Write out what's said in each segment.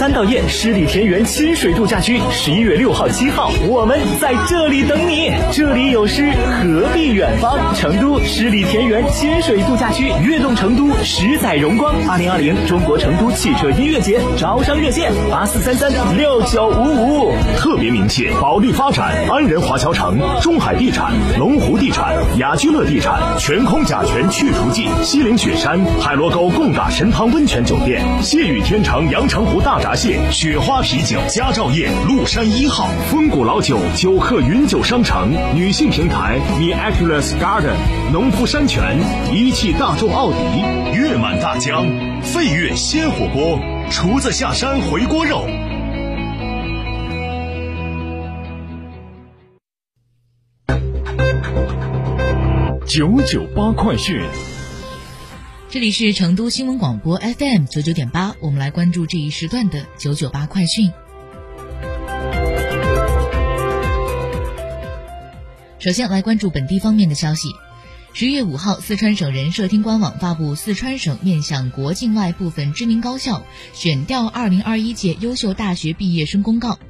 三道堰十里田园亲水度假区，十一月六号、七号，我们在这里等你。这里有诗，何必远方？成都十里田园亲水度假区，悦动成都，十载荣光。二零二零中国成都汽车音乐节招商热线：八四三三六九五五。特别鸣谢保利发展、安仁华侨城、中海地产、龙湖地产、雅居乐地产、全空甲醛去除剂、西岭雪山、海螺沟贡嘎神汤温泉酒店、谢雨天成阳澄湖大闸蟹、雪花啤酒、佳兆业麓山一号、风谷老酒、酒客云酒商城、女性平台 Miraculous Garden、农夫山泉、一汽大众奥迪、月满大江、飞跃鲜火锅、厨子下山回锅肉。九九八快讯。这里是成都新闻广播 FM 九九点八，我们来关注这一时段的九九八快讯。首先来关注本地方面的消息。十月五号，四川省人社厅官网发布四川省面向国境外部分知名高校选调二零二一届优秀大学毕业生公告。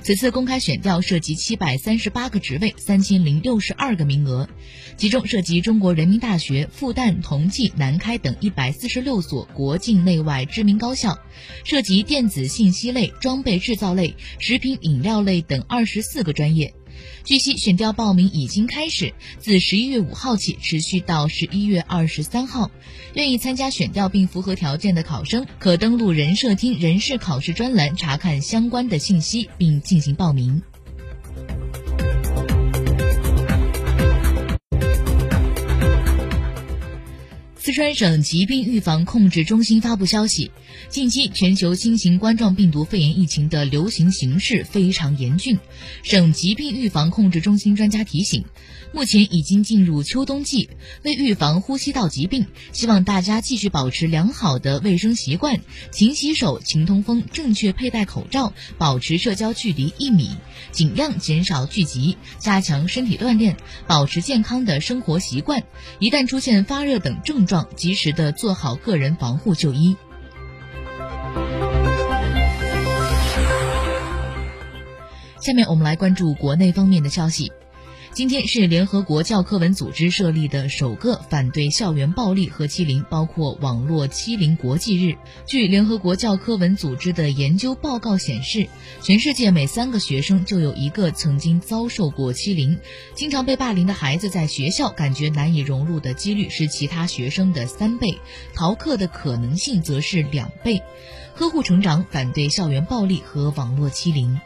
此次公开选调涉及七百三十八个职位，三千零六十二个名额，其中涉及中国人民大学、复旦、同济、南开等一百四十六所国境内外知名高校，涉及电子信息类、装备制造类、食品饮料类等二十四个专业。据悉，选调报名已经开始，自十一月五号起持续到十一月二十三号。愿意参加选调并符合条件的考生，可登录人社厅人事考试专栏查看相关的信息，并进行报名。四川省疾病预防控制中心发布消息，近期全球新型冠状病毒肺炎疫情的流行形势非常严峻。省疾病预防控制中心专家提醒，目前已经进入秋冬季，为预防呼吸道疾病，希望大家继续保持良好的卫生习惯，勤洗手、勤通风、正确佩戴口罩，保持社交距离一米，尽量减少聚集，加强身体锻炼，保持健康的生活习惯。一旦出现发热等症状，及时的做好个人防护就医。下面我们来关注国内方面的消息。今天是联合国教科文组织设立的首个反对校园暴力和欺凌，包括网络欺凌国际日。据联合国教科文组织的研究报告显示，全世界每三个学生就有一个曾经遭受过欺凌。经常被霸凌的孩子在学校感觉难以融入的几率是其他学生的三倍，逃课的可能性则是两倍。呵护成长，反对校园暴力和网络欺凌。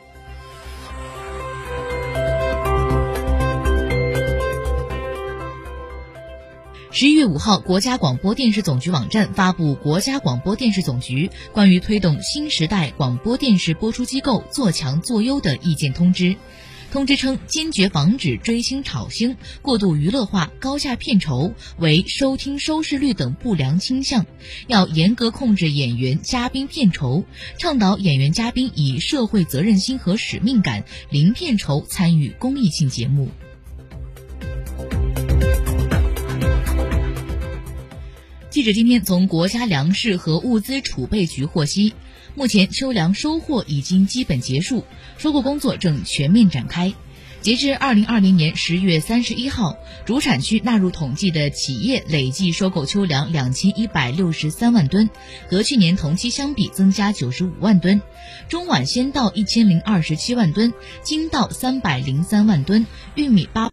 十一月五号，国家广播电视总局网站发布《国家广播电视总局关于推动新时代广播电视播出机构做强做优的意见通知》。通知称，坚决防止追星炒星、过度娱乐化、高价片酬为收听收视率等不良倾向，要严格控制演员、嘉宾片酬，倡导演员、嘉宾以社会责任心和使命感，零片酬参与公益性节目。记者今天从国家粮食和物资储备局获悉，目前秋粮收获已经基本结束，收购工作正全面展开。截至二零二零年十月三十一号，主产区纳入统计的企业累计收购秋粮两千一百六十三万吨，和去年同期相比增加九十五万吨。中晚先稻一千零二十七万吨，精稻三百零三万吨，玉米八。